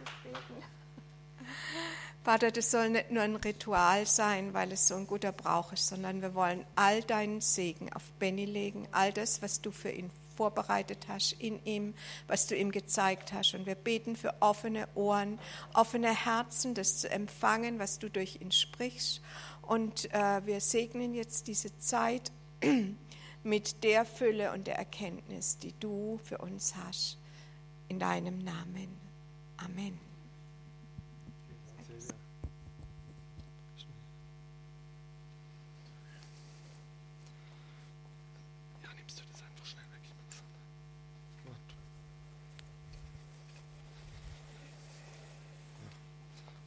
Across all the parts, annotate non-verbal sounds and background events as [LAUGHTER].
[LAUGHS] Vater, das soll nicht nur ein Ritual sein, weil es so ein guter Brauch ist, sondern wir wollen all deinen Segen auf Benny legen, all das, was du für ihn vorbereitet hast in ihm, was du ihm gezeigt hast. Und wir beten für offene Ohren, offene Herzen, das zu empfangen, was du durch ihn sprichst. Und äh, wir segnen jetzt diese Zeit [CLEARS THROAT] mit der Fülle und der Erkenntnis, die du für uns hast. In deinem Namen. Amen.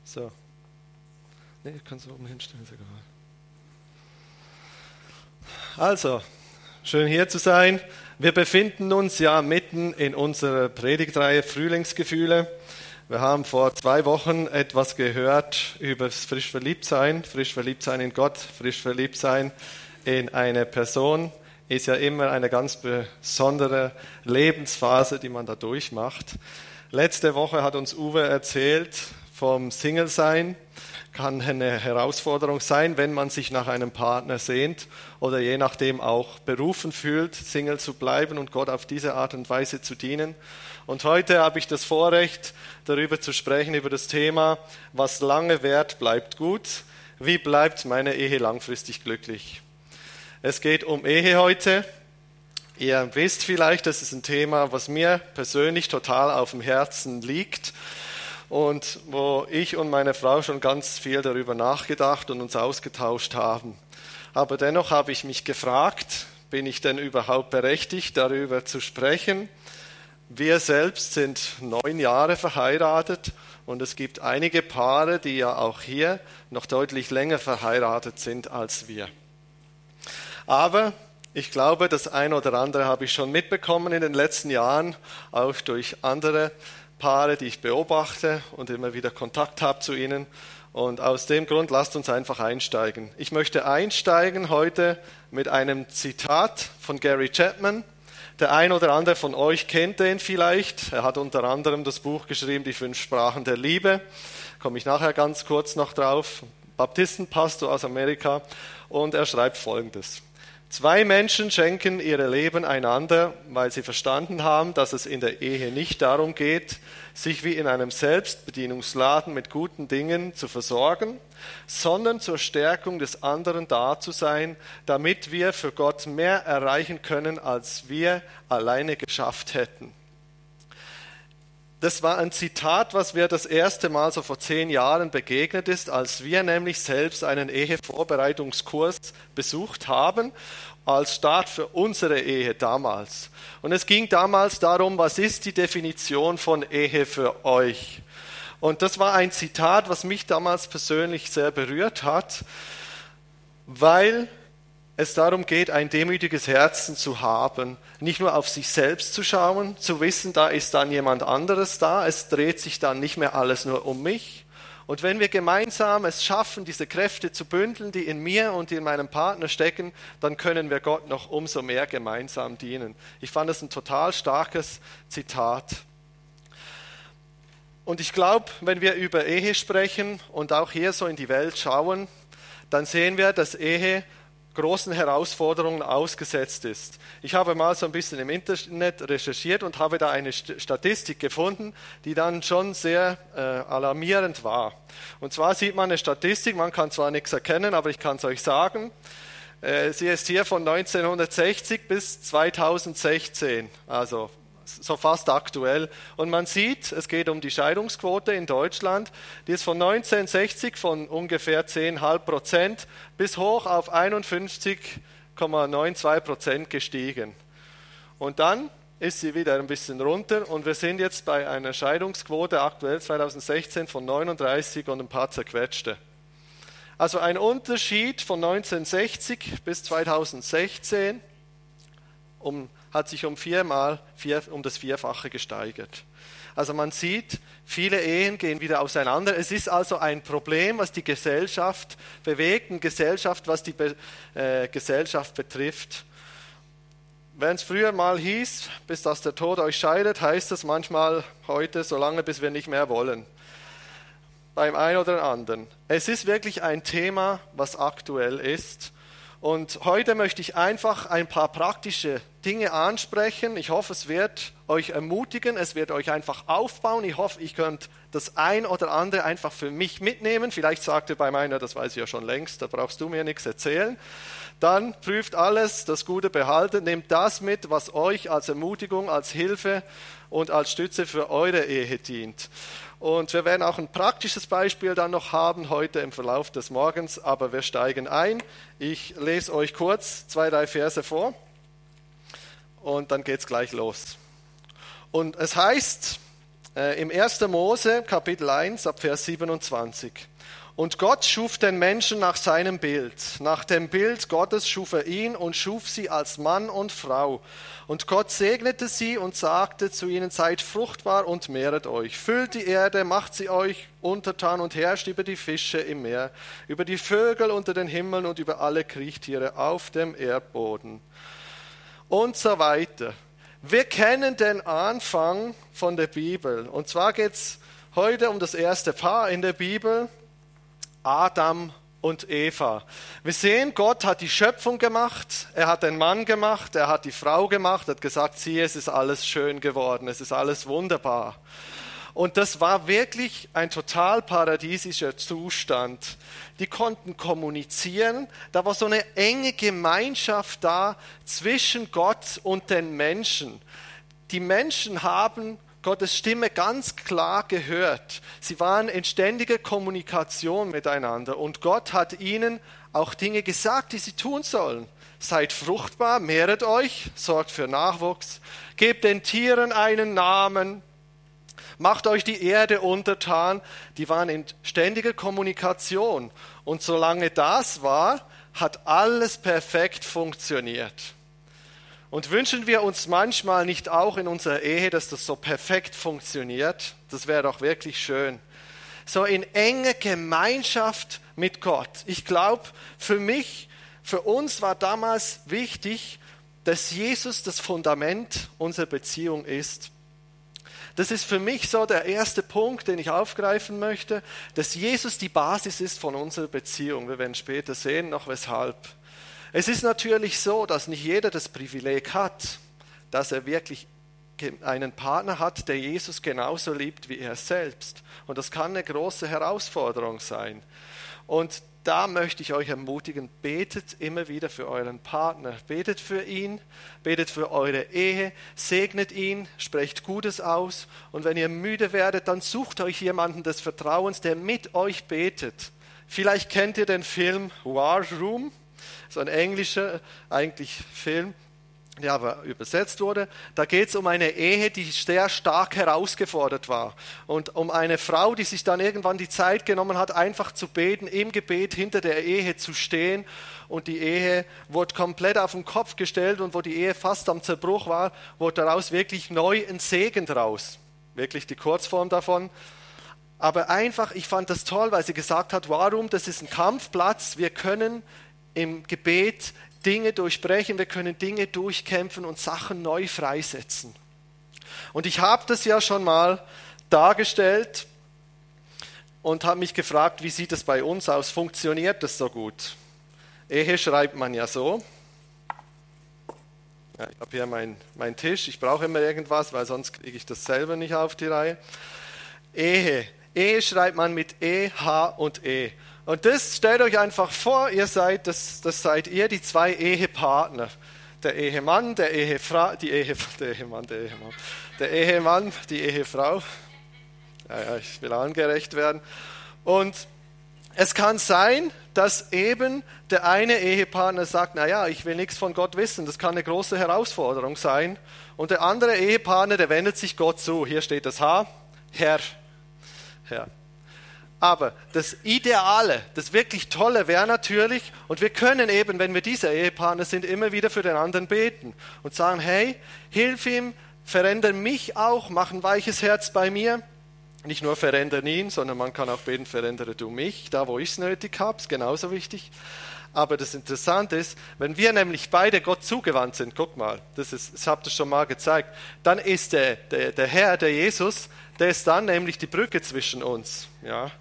So. Nee, kannst du oben hinstellen, ist egal. Also, schön hier zu sein. Wir befinden uns ja mitten in unserer Predigtreihe Frühlingsgefühle. Wir haben vor zwei Wochen etwas gehört über das frisch Verliebtsein, frisch Verliebtsein in Gott, frisch Verliebtsein in eine Person. Ist ja immer eine ganz besondere Lebensphase, die man da durchmacht. Letzte Woche hat uns Uwe erzählt, vom Single-Sein kann eine Herausforderung sein, wenn man sich nach einem Partner sehnt oder je nachdem auch berufen fühlt, Single zu bleiben und Gott auf diese Art und Weise zu dienen. Und heute habe ich das Vorrecht, darüber zu sprechen, über das Thema, was lange währt, bleibt gut. Wie bleibt meine Ehe langfristig glücklich? Es geht um Ehe heute. Ihr wisst vielleicht, das ist ein Thema, was mir persönlich total auf dem Herzen liegt und wo ich und meine Frau schon ganz viel darüber nachgedacht und uns ausgetauscht haben. Aber dennoch habe ich mich gefragt, bin ich denn überhaupt berechtigt, darüber zu sprechen? Wir selbst sind neun Jahre verheiratet und es gibt einige Paare, die ja auch hier noch deutlich länger verheiratet sind als wir. Aber ich glaube, das eine oder andere habe ich schon mitbekommen in den letzten Jahren, auch durch andere Paare, die ich beobachte und immer wieder Kontakt habe zu ihnen. Und aus dem Grund lasst uns einfach einsteigen. Ich möchte einsteigen heute mit einem Zitat von Gary Chapman. Der ein oder andere von euch kennt den vielleicht. Er hat unter anderem das Buch geschrieben, Die fünf Sprachen der Liebe. Komme ich nachher ganz kurz noch drauf. Baptistenpastor aus Amerika. Und er schreibt Folgendes. Zwei Menschen schenken ihre Leben einander, weil sie verstanden haben, dass es in der Ehe nicht darum geht, sich wie in einem Selbstbedienungsladen mit guten Dingen zu versorgen, sondern zur Stärkung des anderen da zu sein, damit wir für Gott mehr erreichen können, als wir alleine geschafft hätten. Das war ein Zitat, was mir das erste Mal so vor zehn Jahren begegnet ist, als wir nämlich selbst einen Ehevorbereitungskurs besucht haben, als Start für unsere Ehe damals. Und es ging damals darum, was ist die Definition von Ehe für euch? Und das war ein Zitat, was mich damals persönlich sehr berührt hat, weil es darum geht, ein demütiges Herzen zu haben, nicht nur auf sich selbst zu schauen, zu wissen, da ist dann jemand anderes da, es dreht sich dann nicht mehr alles nur um mich. Und wenn wir gemeinsam es schaffen, diese Kräfte zu bündeln, die in mir und in meinem Partner stecken, dann können wir Gott noch umso mehr gemeinsam dienen. Ich fand das ein total starkes Zitat. Und ich glaube, wenn wir über Ehe sprechen und auch hier so in die Welt schauen, dann sehen wir, dass Ehe großen Herausforderungen ausgesetzt ist. Ich habe mal so ein bisschen im Internet recherchiert und habe da eine Statistik gefunden, die dann schon sehr äh, alarmierend war. Und zwar sieht man eine Statistik, man kann zwar nichts erkennen, aber ich kann es euch sagen. Äh, sie ist hier von 1960 bis 2016, also so fast aktuell. Und man sieht, es geht um die Scheidungsquote in Deutschland, die ist von 1960 von ungefähr 10,5 Prozent bis hoch auf 51,92 Prozent gestiegen. Und dann ist sie wieder ein bisschen runter und wir sind jetzt bei einer Scheidungsquote aktuell 2016 von 39 und ein paar zerquetschte. Also ein Unterschied von 1960 bis 2016 um hat sich um viermal vier, um das Vierfache gesteigert. Also man sieht, viele Ehen gehen wieder auseinander. Es ist also ein Problem, was die Gesellschaft bewegt, eine Gesellschaft, was die Be äh, Gesellschaft betrifft. Wenn es früher mal hieß, bis dass der Tod euch scheidet, heißt es manchmal heute, so lange bis wir nicht mehr wollen. Beim einen oder anderen. Es ist wirklich ein Thema, was aktuell ist. Und heute möchte ich einfach ein paar praktische Dinge ansprechen. Ich hoffe, es wird euch ermutigen, es wird euch einfach aufbauen. Ich hoffe, ich könnt das ein oder andere einfach für mich mitnehmen. Vielleicht sagt ihr bei meiner, das weiß ich ja schon längst, da brauchst du mir nichts erzählen. Dann prüft alles, das Gute behalten, nehmt das mit, was euch als Ermutigung, als Hilfe und als Stütze für eure Ehe dient. Und wir werden auch ein praktisches Beispiel dann noch haben heute im Verlauf des Morgens, aber wir steigen ein. Ich lese euch kurz zwei, drei Verse vor und dann geht es gleich los. Und es heißt äh, im 1. Mose Kapitel 1 ab Vers 27. Und Gott schuf den Menschen nach seinem Bild. Nach dem Bild Gottes schuf er ihn und schuf sie als Mann und Frau. Und Gott segnete sie und sagte zu ihnen, seid fruchtbar und mehret euch. Füllt die Erde, macht sie euch untertan und herrscht über die Fische im Meer, über die Vögel unter den Himmeln und über alle Kriechtiere auf dem Erdboden. Und so weiter. Wir kennen den Anfang von der Bibel. Und zwar geht es heute um das erste Paar in der Bibel. Adam und Eva. Wir sehen, Gott hat die Schöpfung gemacht, er hat den Mann gemacht, er hat die Frau gemacht, hat gesagt, siehe, es ist alles schön geworden, es ist alles wunderbar. Und das war wirklich ein total paradiesischer Zustand. Die konnten kommunizieren, da war so eine enge Gemeinschaft da zwischen Gott und den Menschen. Die Menschen haben Gottes Stimme ganz klar gehört. Sie waren in ständiger Kommunikation miteinander und Gott hat ihnen auch Dinge gesagt, die sie tun sollen. Seid fruchtbar, mehret euch, sorgt für Nachwuchs, gebt den Tieren einen Namen, macht euch die Erde untertan. Die waren in ständiger Kommunikation. Und solange das war, hat alles perfekt funktioniert. Und wünschen wir uns manchmal nicht auch in unserer Ehe, dass das so perfekt funktioniert? Das wäre doch wirklich schön. So in enge Gemeinschaft mit Gott. Ich glaube, für mich, für uns war damals wichtig, dass Jesus das Fundament unserer Beziehung ist. Das ist für mich so der erste Punkt, den ich aufgreifen möchte, dass Jesus die Basis ist von unserer Beziehung. Wir werden später sehen, noch weshalb. Es ist natürlich so, dass nicht jeder das Privileg hat, dass er wirklich einen Partner hat, der Jesus genauso liebt wie er selbst. Und das kann eine große Herausforderung sein. Und da möchte ich euch ermutigen, betet immer wieder für euren Partner, betet für ihn, betet für eure Ehe, segnet ihn, sprecht Gutes aus und wenn ihr müde werdet, dann sucht euch jemanden des Vertrauens, der mit euch betet. Vielleicht kennt ihr den Film War Room so ein englischer eigentlich Film, der aber übersetzt wurde. Da geht es um eine Ehe, die sehr stark herausgefordert war. Und um eine Frau, die sich dann irgendwann die Zeit genommen hat, einfach zu beten, im Gebet hinter der Ehe zu stehen. Und die Ehe wurde komplett auf den Kopf gestellt und wo die Ehe fast am Zerbruch war, wurde daraus wirklich neu ein Segen draus. Wirklich die Kurzform davon. Aber einfach, ich fand das toll, weil sie gesagt hat, warum, das ist ein Kampfplatz, wir können im Gebet Dinge durchbrechen, wir können Dinge durchkämpfen und Sachen neu freisetzen. Und ich habe das ja schon mal dargestellt und habe mich gefragt, wie sieht es bei uns aus? Funktioniert das so gut? Ehe schreibt man ja so. Ja, ich habe hier meinen mein Tisch, ich brauche immer irgendwas, weil sonst kriege ich das selber nicht auf die Reihe. Ehe. Ehe schreibt man mit E, H und E. Und das stellt euch einfach vor, ihr seid, das, das seid ihr, die zwei Ehepartner. Der Ehemann, der Ehefrau, die Ehe, [LAUGHS] der Ehemann, der Ehemann, der Ehemann, die Ehefrau. Ja, ja, ich will angerecht werden. Und es kann sein, dass eben der eine Ehepartner sagt, naja, ich will nichts von Gott wissen, das kann eine große Herausforderung sein. Und der andere Ehepartner, der wendet sich Gott zu. Hier steht das H, Herr. Herr. Aber das Ideale, das wirklich Tolle wäre natürlich, und wir können eben, wenn wir dieser Ehepartner sind, immer wieder für den anderen beten und sagen, hey, hilf ihm, verändere mich auch, mach ein weiches Herz bei mir. Nicht nur verändere ihn, sondern man kann auch beten, verändere du mich, da wo ich es nötig habe, ist genauso wichtig. Aber das Interessante ist, wenn wir nämlich beide Gott zugewandt sind, guck mal, das, ist, das habt ihr schon mal gezeigt, dann ist der, der, der Herr, der Jesus, der ist dann nämlich die Brücke zwischen uns. Ja?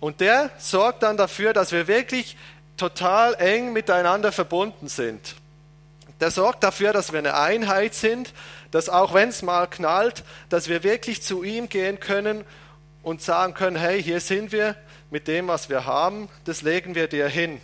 Und der sorgt dann dafür, dass wir wirklich total eng miteinander verbunden sind. Der sorgt dafür, dass wir eine Einheit sind, dass auch wenn es mal knallt, dass wir wirklich zu ihm gehen können und sagen können, hey, hier sind wir mit dem, was wir haben, das legen wir dir hin.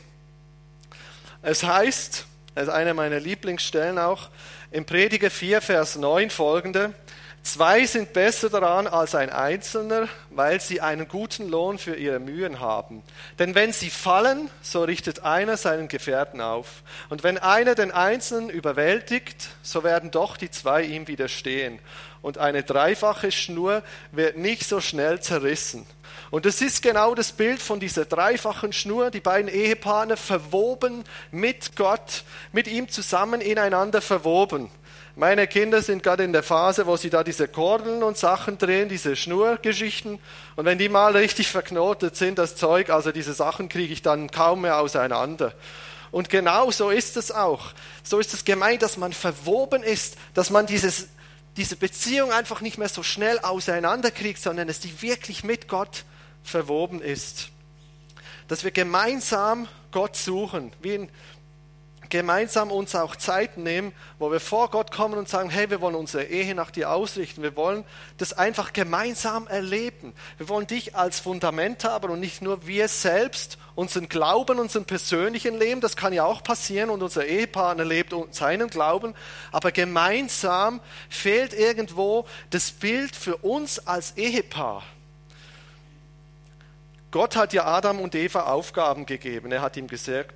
Es heißt, das ist eine meiner Lieblingsstellen auch, im Prediger 4, Vers 9 folgende, Zwei sind besser daran als ein Einzelner, weil sie einen guten Lohn für ihre Mühen haben. Denn wenn sie fallen, so richtet einer seinen Gefährten auf. Und wenn einer den Einzelnen überwältigt, so werden doch die zwei ihm widerstehen. Und eine dreifache Schnur wird nicht so schnell zerrissen. Und es ist genau das Bild von dieser dreifachen Schnur, die beiden Ehepaare verwoben mit Gott, mit ihm zusammen ineinander verwoben. Meine Kinder sind gerade in der Phase, wo sie da diese Kordeln und Sachen drehen, diese Schnurgeschichten. Und wenn die mal richtig verknotet sind, das Zeug, also diese Sachen kriege ich dann kaum mehr auseinander. Und genau so ist es auch. So ist es gemeint, dass man verwoben ist, dass man dieses, diese Beziehung einfach nicht mehr so schnell auseinanderkriegt, sondern dass die wirklich mit Gott verwoben ist. Dass wir gemeinsam Gott suchen, wie in gemeinsam uns auch Zeit nehmen, wo wir vor Gott kommen und sagen, hey, wir wollen unsere Ehe nach dir ausrichten. Wir wollen das einfach gemeinsam erleben. Wir wollen dich als Fundament haben und nicht nur wir selbst unseren Glauben, unseren persönlichen Leben. Das kann ja auch passieren und unser Ehepartner lebt seinen Glauben. Aber gemeinsam fehlt irgendwo das Bild für uns als Ehepaar. Gott hat ja Adam und Eva Aufgaben gegeben. Er hat ihm gesagt,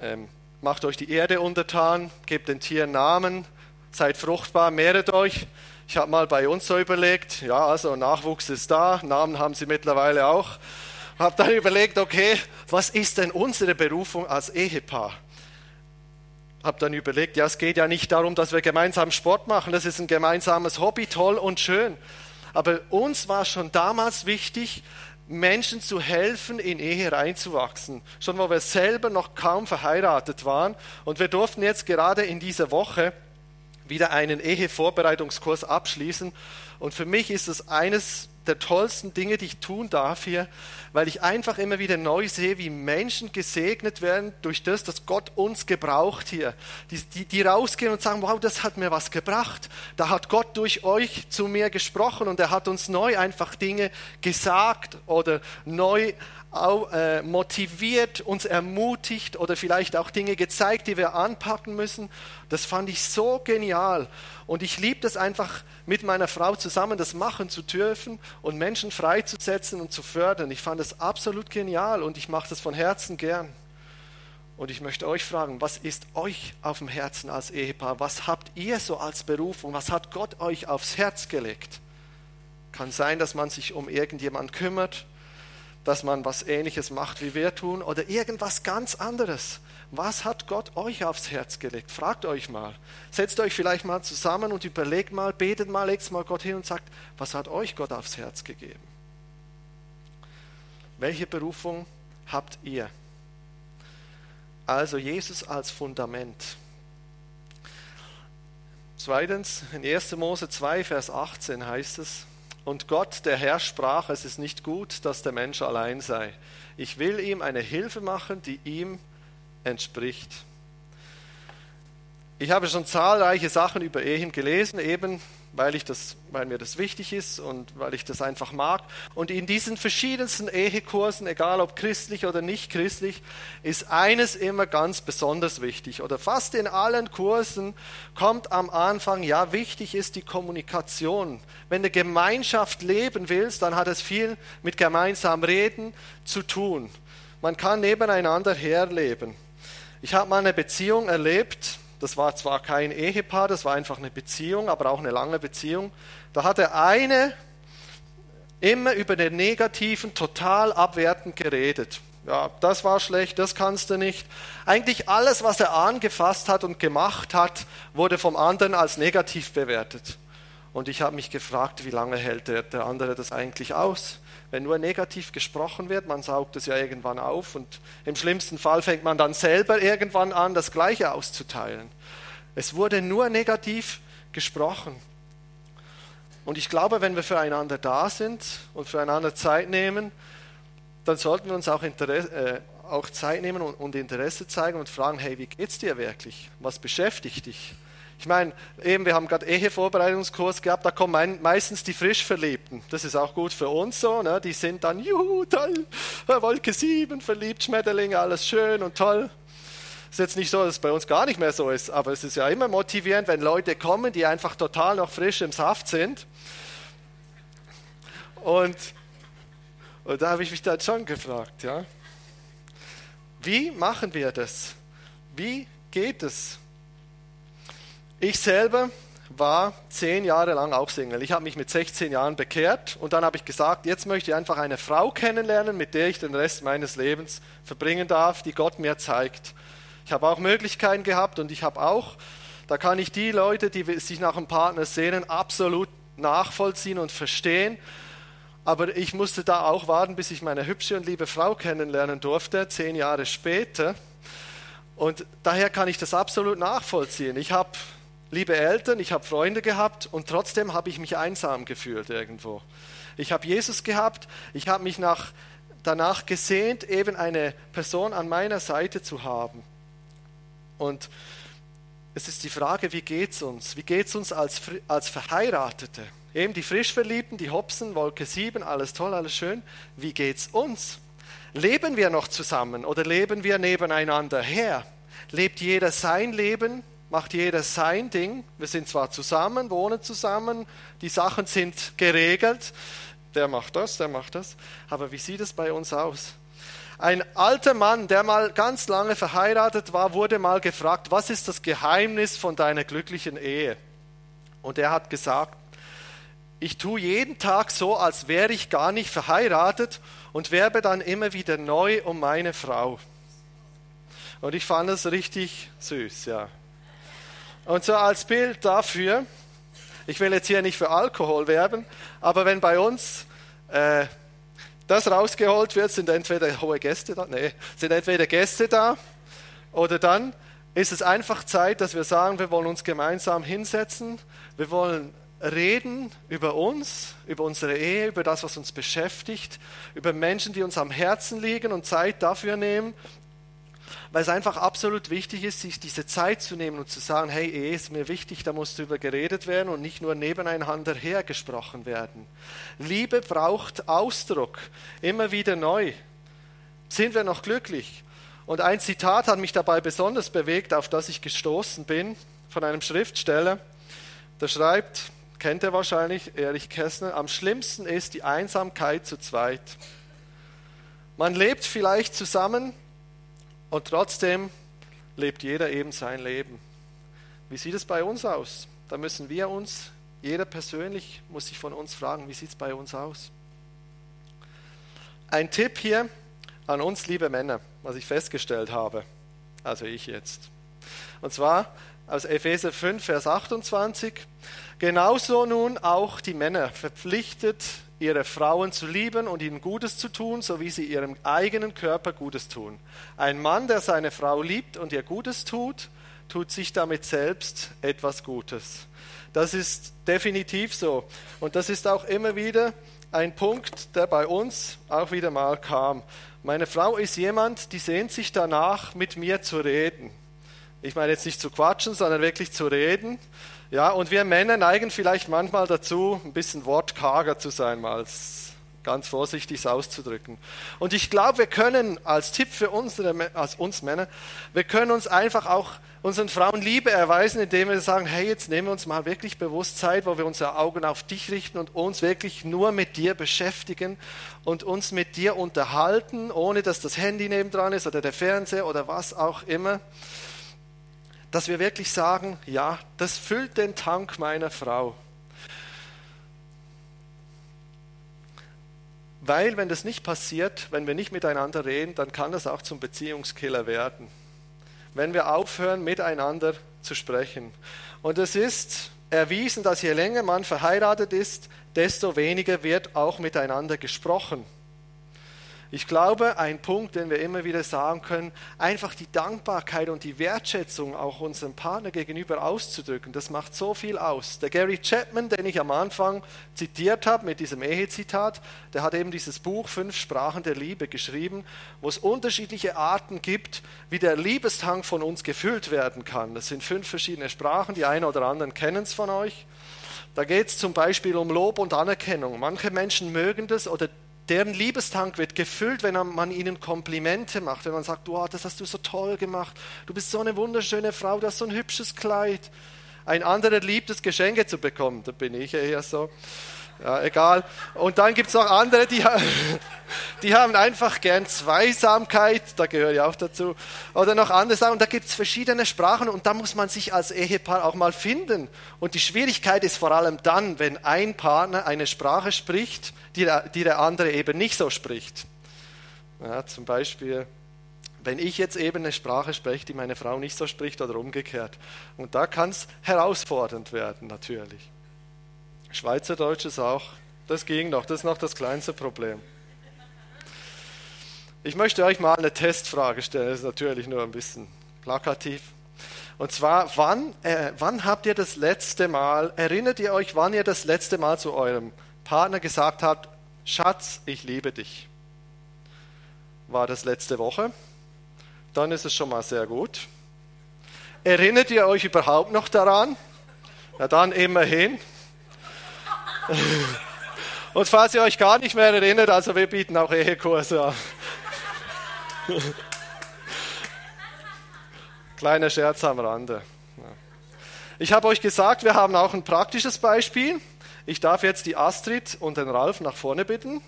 ähm, macht euch die Erde untertan, gebt den Tieren Namen, seid fruchtbar, mehret euch. Ich habe mal bei uns so überlegt, ja, also Nachwuchs ist da, Namen haben sie mittlerweile auch. Habe dann [LAUGHS] überlegt, okay, was ist denn unsere Berufung als Ehepaar? Habe dann überlegt, ja, es geht ja nicht darum, dass wir gemeinsam Sport machen, das ist ein gemeinsames Hobby, toll und schön. Aber uns war schon damals wichtig, Menschen zu helfen, in Ehe reinzuwachsen. Schon wo wir selber noch kaum verheiratet waren. Und wir durften jetzt gerade in dieser Woche wieder einen Ehevorbereitungskurs abschließen. Und für mich ist es eines der tollsten Dinge, die ich tun darf hier, weil ich einfach immer wieder neu sehe, wie Menschen gesegnet werden durch das, dass Gott uns gebraucht hier. Die, die, die rausgehen und sagen, wow, das hat mir was gebracht. Da hat Gott durch euch zu mir gesprochen und er hat uns neu einfach Dinge gesagt oder neu motiviert, uns ermutigt oder vielleicht auch Dinge gezeigt, die wir anpacken müssen. Das fand ich so genial. Und ich liebe das einfach, mit meiner Frau zusammen das machen zu dürfen und Menschen freizusetzen und zu fördern. Ich fand das absolut genial und ich mache das von Herzen gern. Und ich möchte euch fragen, was ist euch auf dem Herzen als Ehepaar? Was habt ihr so als Berufung? Was hat Gott euch aufs Herz gelegt? Kann sein, dass man sich um irgendjemand kümmert, dass man was Ähnliches macht, wie wir tun, oder irgendwas ganz anderes. Was hat Gott euch aufs Herz gelegt? Fragt euch mal. Setzt euch vielleicht mal zusammen und überlegt mal, betet mal, legt mal Gott hin und sagt, was hat euch Gott aufs Herz gegeben? Welche Berufung habt ihr? Also Jesus als Fundament. Zweitens, in 1. Mose 2, Vers 18 heißt es, und Gott, der Herr, sprach, es ist nicht gut, dass der Mensch allein sei. Ich will ihm eine Hilfe machen, die ihm entspricht. Ich habe schon zahlreiche Sachen über Ehen gelesen, eben weil, ich das, weil mir das wichtig ist und weil ich das einfach mag. Und in diesen verschiedensten Ehekursen, egal ob christlich oder nicht christlich, ist eines immer ganz besonders wichtig. Oder fast in allen Kursen kommt am Anfang, ja, wichtig ist die Kommunikation. Wenn du Gemeinschaft leben willst, dann hat es viel mit gemeinsam reden zu tun. Man kann nebeneinander herleben. Ich habe mal eine Beziehung erlebt, das war zwar kein Ehepaar, das war einfach eine Beziehung, aber auch eine lange Beziehung. Da hat der eine immer über den Negativen total abwertend geredet. Ja, das war schlecht, das kannst du nicht. Eigentlich alles, was er angefasst hat und gemacht hat, wurde vom anderen als negativ bewertet. Und ich habe mich gefragt, wie lange hält der, der andere das eigentlich aus? Wenn nur negativ gesprochen wird, man saugt es ja irgendwann auf und im schlimmsten Fall fängt man dann selber irgendwann an, das Gleiche auszuteilen. Es wurde nur negativ gesprochen. Und ich glaube, wenn wir füreinander da sind und füreinander Zeit nehmen, dann sollten wir uns auch, Interesse, äh, auch Zeit nehmen und, und Interesse zeigen und fragen, hey, wie geht's dir wirklich? Was beschäftigt dich? Ich meine, eben, wir haben gerade Ehevorbereitungskurs gehabt, da kommen meistens die Frischverliebten. Das ist auch gut für uns so. Ne? Die sind dann, juhu, toll, Wolke 7, verliebt, Schmetterlinge, alles schön und toll. Ist jetzt nicht so, dass es bei uns gar nicht mehr so ist, aber es ist ja immer motivierend, wenn Leute kommen, die einfach total noch frisch im Saft sind. Und, und da habe ich mich dann schon gefragt, ja, wie machen wir das? Wie geht es? Ich selber war zehn Jahre lang auch Single. Ich habe mich mit 16 Jahren bekehrt und dann habe ich gesagt, jetzt möchte ich einfach eine Frau kennenlernen, mit der ich den Rest meines Lebens verbringen darf, die Gott mir zeigt. Ich habe auch Möglichkeiten gehabt und ich habe auch, da kann ich die Leute, die sich nach einem Partner sehnen, absolut nachvollziehen und verstehen. Aber ich musste da auch warten, bis ich meine hübsche und liebe Frau kennenlernen durfte, zehn Jahre später. Und daher kann ich das absolut nachvollziehen. Ich habe liebe Eltern, ich habe Freunde gehabt und trotzdem habe ich mich einsam gefühlt irgendwo. Ich habe Jesus gehabt, ich habe mich nach, danach gesehnt, eben eine Person an meiner Seite zu haben. Und es ist die Frage, wie geht es uns? Wie geht es uns als, als Verheiratete? Eben die Frischverliebten, die Hopsen, Wolke 7, alles toll, alles schön. Wie geht es uns? Leben wir noch zusammen oder leben wir nebeneinander her? Lebt jeder sein Leben macht jeder sein Ding. Wir sind zwar zusammen, wohnen zusammen, die Sachen sind geregelt. Der macht das, der macht das. Aber wie sieht es bei uns aus? Ein alter Mann, der mal ganz lange verheiratet war, wurde mal gefragt, was ist das Geheimnis von deiner glücklichen Ehe? Und er hat gesagt, ich tue jeden Tag so, als wäre ich gar nicht verheiratet und werbe dann immer wieder neu um meine Frau. Und ich fand es richtig süß, ja. Und so als Bild dafür, ich will jetzt hier nicht für Alkohol werben, aber wenn bei uns äh, das rausgeholt wird, sind entweder hohe Gäste da, nee, sind entweder Gäste da oder dann ist es einfach Zeit, dass wir sagen, wir wollen uns gemeinsam hinsetzen, wir wollen reden über uns, über unsere Ehe, über das, was uns beschäftigt, über Menschen, die uns am Herzen liegen und Zeit dafür nehmen, weil es einfach absolut wichtig ist, sich diese Zeit zu nehmen und zu sagen, hey, Ehe ist mir wichtig, da muss darüber geredet werden und nicht nur nebeneinander hergesprochen werden. Liebe braucht Ausdruck, immer wieder neu. Sind wir noch glücklich? Und ein Zitat hat mich dabei besonders bewegt, auf das ich gestoßen bin, von einem Schriftsteller. Der schreibt, kennt er wahrscheinlich, Erich Kästner, am schlimmsten ist die Einsamkeit zu zweit. Man lebt vielleicht zusammen, und trotzdem lebt jeder eben sein Leben. Wie sieht es bei uns aus? Da müssen wir uns, jeder persönlich muss sich von uns fragen, wie sieht es bei uns aus? Ein Tipp hier an uns, liebe Männer, was ich festgestellt habe, also ich jetzt. Und zwar aus Epheser 5, Vers 28. Genauso nun auch die Männer verpflichtet, ihre Frauen zu lieben und ihnen Gutes zu tun, so wie sie ihrem eigenen Körper Gutes tun. Ein Mann, der seine Frau liebt und ihr Gutes tut, tut sich damit selbst etwas Gutes. Das ist definitiv so. Und das ist auch immer wieder ein Punkt, der bei uns auch wieder mal kam. Meine Frau ist jemand, die sehnt sich danach, mit mir zu reden. Ich meine jetzt nicht zu quatschen, sondern wirklich zu reden. Ja, und wir Männer neigen vielleicht manchmal dazu, ein bisschen wortkarger zu sein, mal ganz vorsichtig auszudrücken. Und ich glaube, wir können als Tipp für unsere, als uns Männer, wir können uns einfach auch unseren Frauen Liebe erweisen, indem wir sagen, hey, jetzt nehmen wir uns mal wirklich bewusst Zeit, wo wir unsere Augen auf dich richten und uns wirklich nur mit dir beschäftigen und uns mit dir unterhalten, ohne dass das Handy nebendran ist oder der Fernseher oder was auch immer dass wir wirklich sagen, ja, das füllt den Tank meiner Frau. Weil wenn das nicht passiert, wenn wir nicht miteinander reden, dann kann das auch zum Beziehungskiller werden. Wenn wir aufhören, miteinander zu sprechen. Und es ist erwiesen, dass je länger man verheiratet ist, desto weniger wird auch miteinander gesprochen. Ich glaube, ein Punkt, den wir immer wieder sagen können, einfach die Dankbarkeit und die Wertschätzung auch unserem Partner gegenüber auszudrücken, das macht so viel aus. Der Gary Chapman, den ich am Anfang zitiert habe mit diesem Ehezitat, der hat eben dieses Buch Fünf Sprachen der Liebe geschrieben, wo es unterschiedliche Arten gibt, wie der Liebestang von uns gefüllt werden kann. Das sind fünf verschiedene Sprachen, die einen oder anderen kennen es von euch. Da geht es zum Beispiel um Lob und Anerkennung. Manche Menschen mögen das oder deren Liebestank wird gefüllt, wenn man ihnen Komplimente macht, wenn man sagt, wow, das hast du so toll gemacht, du bist so eine wunderschöne Frau, du hast so ein hübsches Kleid. Ein anderer liebt es, Geschenke zu bekommen, da bin ich eher so. Ja, egal. Und dann gibt es noch andere, die, [LAUGHS] die haben einfach gern Zweisamkeit, da gehöre ich auch dazu. Oder noch andere Sachen. Und da gibt es verschiedene Sprachen und da muss man sich als Ehepaar auch mal finden. Und die Schwierigkeit ist vor allem dann, wenn ein Partner eine Sprache spricht, die der, die der andere eben nicht so spricht. Ja, zum Beispiel, wenn ich jetzt eben eine Sprache spreche, die meine Frau nicht so spricht oder umgekehrt. Und da kann es herausfordernd werden, natürlich. Schweizerdeutsch ist auch, das ging noch, das ist noch das kleinste Problem. Ich möchte euch mal eine Testfrage stellen, das ist natürlich nur ein bisschen plakativ. Und zwar, wann, äh, wann habt ihr das letzte Mal, erinnert ihr euch, wann ihr das letzte Mal zu eurem Partner gesagt habt, Schatz, ich liebe dich? War das letzte Woche? Dann ist es schon mal sehr gut. Erinnert ihr euch überhaupt noch daran? Na dann immerhin. [LAUGHS] Und falls ihr euch gar nicht mehr erinnert, also wir bieten auch Ehekurse an. [LAUGHS] Kleiner Scherz am Rande. Ich habe euch gesagt, wir haben auch ein praktisches Beispiel. Ich darf jetzt die Astrid und den Ralf nach vorne bitten.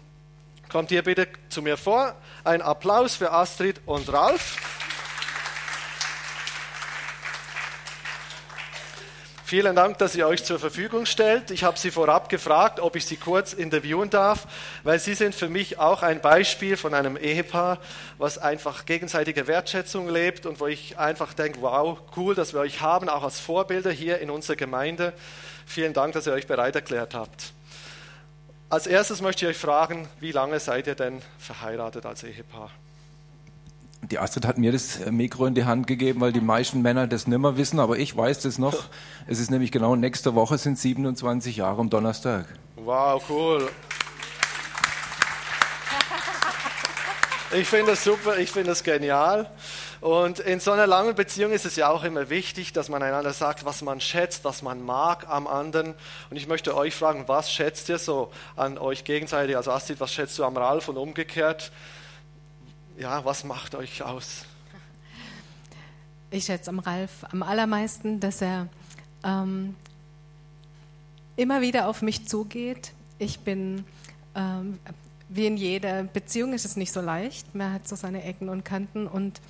Kommt ihr bitte zu mir vor. Ein Applaus für Astrid und Ralf. Vielen Dank, dass ihr euch zur Verfügung stellt. Ich habe Sie vorab gefragt, ob ich Sie kurz interviewen darf, weil Sie sind für mich auch ein Beispiel von einem Ehepaar, was einfach gegenseitige Wertschätzung lebt und wo ich einfach denke, wow, cool, dass wir euch haben, auch als Vorbilder hier in unserer Gemeinde. Vielen Dank, dass ihr euch bereit erklärt habt. Als erstes möchte ich euch fragen, wie lange seid ihr denn verheiratet als Ehepaar? Die Astrid hat mir das Mikro in die Hand gegeben, weil die meisten Männer das nimmer wissen, aber ich weiß das noch. Es ist nämlich genau nächste Woche sind 27 Jahre am Donnerstag. Wow, cool. Ich finde das super, ich finde das genial. Und in so einer langen Beziehung ist es ja auch immer wichtig, dass man einander sagt, was man schätzt, was man mag am anderen. Und ich möchte euch fragen, was schätzt ihr so an euch gegenseitig? Also Astrid, was schätzt du am Ralf und umgekehrt? Ja, was macht euch aus? Ich schätze am Ralf am allermeisten, dass er ähm, immer wieder auf mich zugeht. Ich bin, ähm, wie in jeder Beziehung ist es nicht so leicht. Man hat so seine Ecken und Kanten und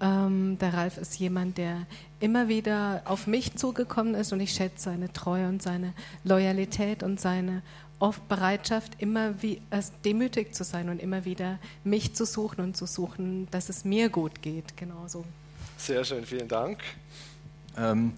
ähm, der Ralf ist jemand, der immer wieder auf mich zugekommen ist und ich schätze seine Treue und seine Loyalität und seine oft Bereitschaft, immer wie, also demütig zu sein und immer wieder mich zu suchen und zu suchen, dass es mir gut geht. Genauso. Sehr schön, vielen Dank. Ähm,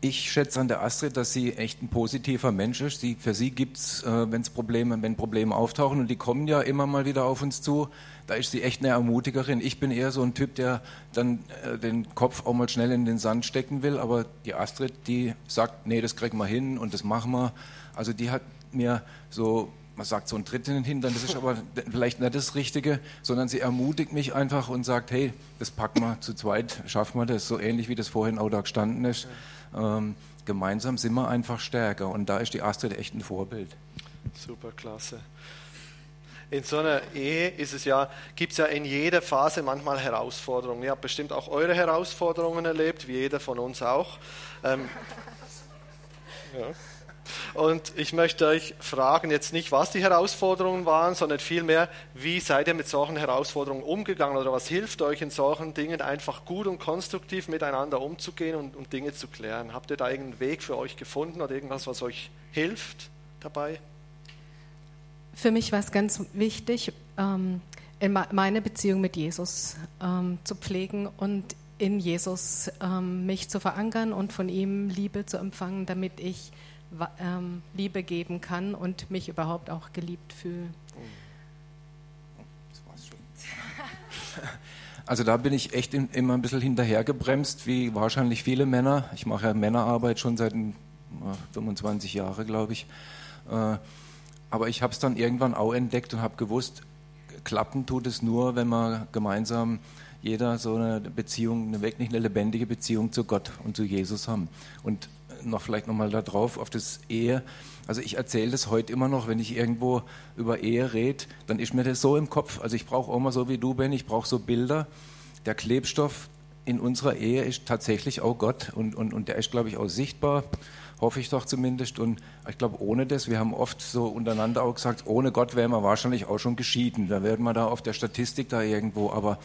ich schätze an der Astrid, dass sie echt ein positiver Mensch ist. Sie, für sie gibt es, äh, wenn's Probleme, wenn Probleme auftauchen, und die kommen ja immer mal wieder auf uns zu, da ist sie echt eine Ermutigerin. Ich bin eher so ein Typ, der dann äh, den Kopf auch mal schnell in den Sand stecken will, aber die Astrid, die sagt, nee, das kriegen wir hin und das machen wir. Also die hat mir so, man sagt so einen Tritt in den Hintern, das ist aber vielleicht nicht das Richtige, sondern sie ermutigt mich einfach und sagt, hey, das packen wir zu zweit, schaffen wir das, so ähnlich wie das vorhin auch da gestanden ist. Ähm, gemeinsam sind wir einfach stärker und da ist die Astrid echt ein Vorbild. Super, klasse. In so einer Ehe ist es ja, gibt es ja in jeder Phase manchmal Herausforderungen. Ihr habt bestimmt auch eure Herausforderungen erlebt, wie jeder von uns auch. Ähm, [LAUGHS] ja. Und ich möchte euch fragen, jetzt nicht, was die Herausforderungen waren, sondern vielmehr, wie seid ihr mit solchen Herausforderungen umgegangen oder was hilft euch in solchen Dingen einfach gut und konstruktiv miteinander umzugehen und, und Dinge zu klären? Habt ihr da irgendeinen Weg für euch gefunden oder irgendwas, was euch hilft dabei? Für mich war es ganz wichtig, ähm, meine Beziehung mit Jesus ähm, zu pflegen und in Jesus ähm, mich zu verankern und von ihm Liebe zu empfangen, damit ich ähm, Liebe geben kann und mich überhaupt auch geliebt fühle. [LAUGHS] Also da bin ich echt in, immer ein bisschen hinterhergebremst, wie wahrscheinlich viele Männer. Ich mache ja Männerarbeit schon seit 25 Jahren, glaube ich. Äh, aber ich habe es dann irgendwann auch entdeckt und habe gewusst, klappen tut es nur, wenn man gemeinsam jeder so eine Beziehung, eine wirklich eine lebendige Beziehung zu Gott und zu Jesus haben. Und noch vielleicht nochmal darauf, auf das Ehe. Also ich erzähle das heute immer noch, wenn ich irgendwo über Ehe rede, dann ist mir das so im Kopf. Also ich brauche auch mal so wie du, Ben, ich brauche so Bilder. Der Klebstoff in unserer Ehe ist tatsächlich auch Gott und, und, und der ist, glaube ich, auch sichtbar hoffe ich doch zumindest. Und ich glaube, ohne das, wir haben oft so untereinander auch gesagt, ohne Gott wären wir wahrscheinlich auch schon geschieden. Da werden wir da auf der Statistik da irgendwo. Aber,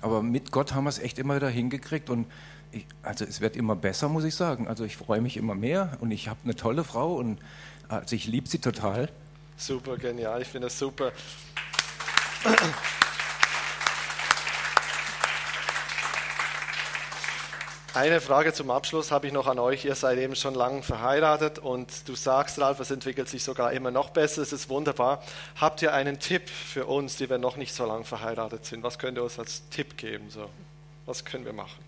aber mit Gott haben wir es echt immer wieder hingekriegt. Und ich, also es wird immer besser, muss ich sagen. Also ich freue mich immer mehr und ich habe eine tolle Frau und also ich liebe sie total. Super, genial. Ich finde das super. Eine Frage zum Abschluss habe ich noch an euch. Ihr seid eben schon lange verheiratet und du sagst, Ralf, es entwickelt sich sogar immer noch besser. Es ist wunderbar. Habt ihr einen Tipp für uns, die wir noch nicht so lange verheiratet sind? Was könnt ihr uns als Tipp geben? So? Was können wir machen?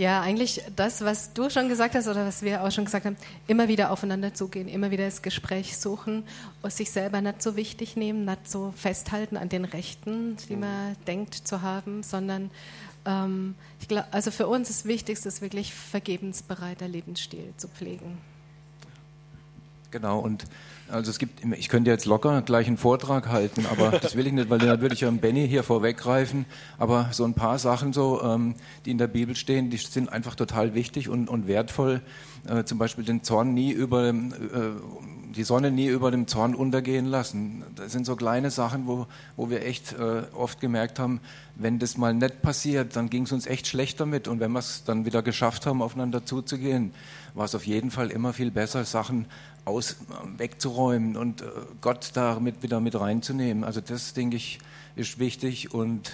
Ja, eigentlich das, was du schon gesagt hast oder was wir auch schon gesagt haben, immer wieder aufeinander zugehen, immer wieder das Gespräch suchen und sich selber nicht so wichtig nehmen, nicht so festhalten an den Rechten, die mhm. man denkt zu haben, sondern ähm, ich glaub, also für uns das Wichtigste ist wirklich vergebensbereiter Lebensstil zu pflegen. Genau, und also es gibt, ich könnte jetzt locker gleich einen Vortrag halten, aber [LAUGHS] das will ich nicht, weil dann würde ich ja Benny hier vorweggreifen. Aber so ein paar Sachen so, ähm, die in der Bibel stehen, die sind einfach total wichtig und, und wertvoll. Äh, zum Beispiel den Zorn nie über, äh, die Sonne nie über dem Zorn untergehen lassen. Das sind so kleine Sachen, wo, wo wir echt äh, oft gemerkt haben, wenn das mal nicht passiert, dann ging es uns echt schlecht damit. Und wenn wir es dann wieder geschafft haben, aufeinander zuzugehen, war es auf jeden Fall immer viel besser, Sachen aus, wegzuräumen und äh, Gott damit wieder mit reinzunehmen. Also das, denke ich, ist wichtig und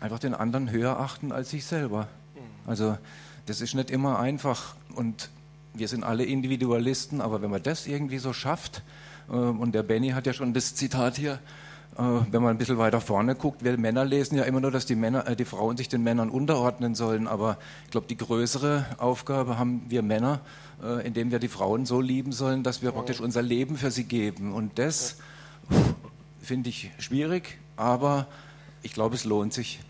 einfach den anderen höher achten als sich selber. Mhm. Also das ist nicht immer einfach und wir sind alle Individualisten, aber wenn man das irgendwie so schafft, äh, und der Benny hat ja schon das Zitat hier, wenn man ein bisschen weiter vorne guckt, wir Männer lesen ja immer nur, dass die, Männer, äh, die Frauen sich den Männern unterordnen sollen, aber ich glaube, die größere Aufgabe haben wir Männer, indem wir die Frauen so lieben sollen, dass wir praktisch unser Leben für sie geben. Und das finde ich schwierig, aber ich glaube, es lohnt sich.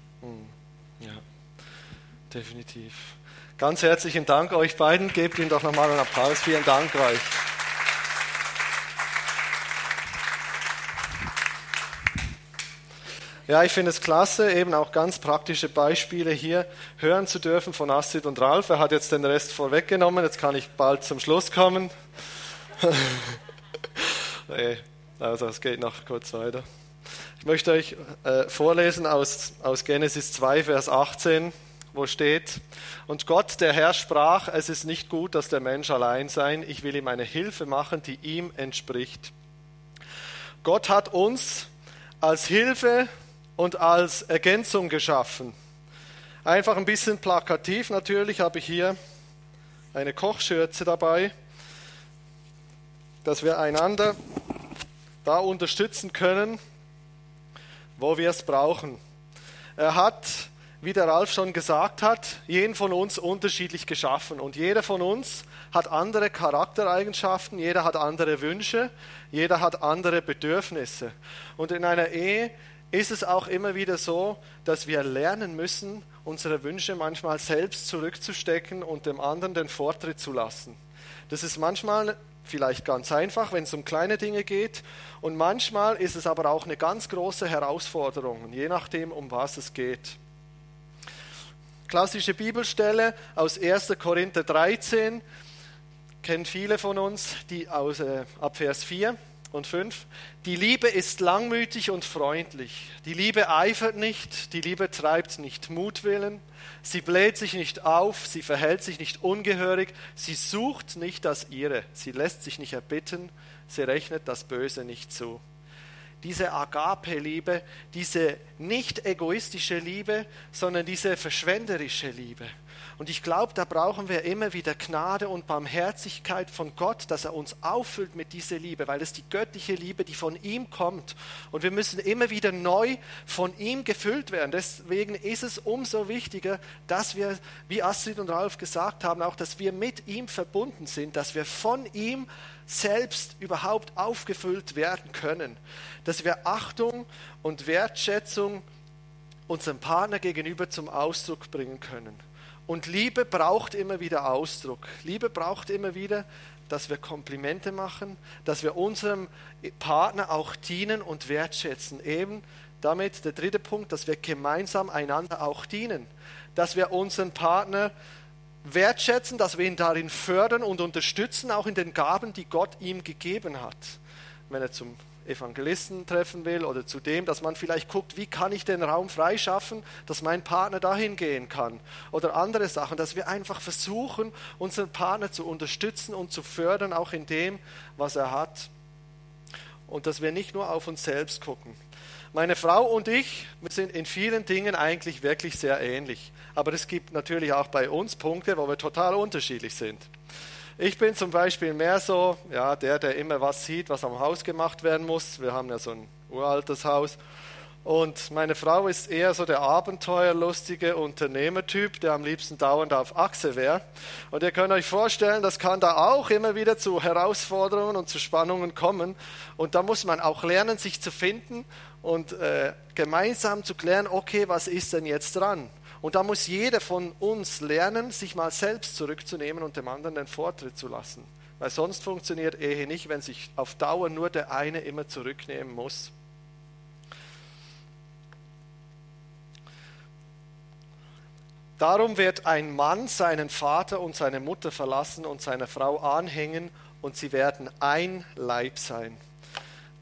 Ja, definitiv. Ganz herzlichen Dank euch beiden. Gebt ihnen doch nochmal einen Applaus. Vielen Dank euch. Ja, ich finde es klasse, eben auch ganz praktische Beispiele hier hören zu dürfen von Astrid und Ralf. Er hat jetzt den Rest vorweggenommen, jetzt kann ich bald zum Schluss kommen. [LAUGHS] nee, also es geht noch kurz weiter. Ich möchte euch äh, vorlesen aus, aus Genesis 2, Vers 18 wo steht, und Gott, der Herr, sprach, es ist nicht gut, dass der Mensch allein sein, ich will ihm eine Hilfe machen, die ihm entspricht. Gott hat uns als Hilfe und als Ergänzung geschaffen. Einfach ein bisschen plakativ natürlich habe ich hier eine Kochschürze dabei, dass wir einander da unterstützen können, wo wir es brauchen. Er hat wie der Ralf schon gesagt hat, jeden von uns unterschiedlich geschaffen. Und jeder von uns hat andere Charaktereigenschaften, jeder hat andere Wünsche, jeder hat andere Bedürfnisse. Und in einer Ehe ist es auch immer wieder so, dass wir lernen müssen, unsere Wünsche manchmal selbst zurückzustecken und dem anderen den Vortritt zu lassen. Das ist manchmal vielleicht ganz einfach, wenn es um kleine Dinge geht. Und manchmal ist es aber auch eine ganz große Herausforderung, je nachdem, um was es geht. Klassische Bibelstelle aus 1. Korinther 13, kennen viele von uns, die aus, äh, ab Vers 4 und 5. Die Liebe ist langmütig und freundlich. Die Liebe eifert nicht, die Liebe treibt nicht Mutwillen. Sie bläht sich nicht auf, sie verhält sich nicht ungehörig, sie sucht nicht das Ihre, sie lässt sich nicht erbitten, sie rechnet das Böse nicht zu. diese Agape-Liebe, diese nicht egoistische Liebe, sondern diese verschwenderische Liebe. Und ich glaube, da brauchen wir immer wieder Gnade und Barmherzigkeit von Gott, dass er uns auffüllt mit dieser Liebe, weil es die göttliche Liebe, die von ihm kommt. Und wir müssen immer wieder neu von ihm gefüllt werden. Deswegen ist es umso wichtiger, dass wir, wie Astrid und Ralf gesagt haben, auch, dass wir mit ihm verbunden sind, dass wir von ihm selbst überhaupt aufgefüllt werden können, dass wir Achtung und Wertschätzung unserem Partner gegenüber zum Ausdruck bringen können. Und Liebe braucht immer wieder Ausdruck. Liebe braucht immer wieder, dass wir Komplimente machen, dass wir unserem Partner auch dienen und wertschätzen. Eben damit der dritte Punkt, dass wir gemeinsam einander auch dienen. Dass wir unseren Partner wertschätzen, dass wir ihn darin fördern und unterstützen, auch in den Gaben, die Gott ihm gegeben hat. Wenn er zum Evangelisten treffen will oder zu dem, dass man vielleicht guckt, wie kann ich den Raum freischaffen, dass mein Partner dahin gehen kann oder andere Sachen, dass wir einfach versuchen, unseren Partner zu unterstützen und zu fördern, auch in dem, was er hat und dass wir nicht nur auf uns selbst gucken. Meine Frau und ich, wir sind in vielen Dingen eigentlich wirklich sehr ähnlich, aber es gibt natürlich auch bei uns Punkte, wo wir total unterschiedlich sind. Ich bin zum Beispiel mehr so, ja, der, der immer was sieht, was am Haus gemacht werden muss. Wir haben ja so ein uraltes Haus. Und meine Frau ist eher so der abenteuerlustige Unternehmertyp, der am liebsten dauernd auf Achse wäre. Und ihr könnt euch vorstellen, das kann da auch immer wieder zu Herausforderungen und zu Spannungen kommen. Und da muss man auch lernen, sich zu finden und äh, gemeinsam zu klären, okay, was ist denn jetzt dran? Und da muss jeder von uns lernen, sich mal selbst zurückzunehmen und dem anderen den Vortritt zu lassen. Weil sonst funktioniert Ehe nicht, wenn sich auf Dauer nur der eine immer zurücknehmen muss. Darum wird ein Mann seinen Vater und seine Mutter verlassen und seiner Frau anhängen und sie werden ein Leib sein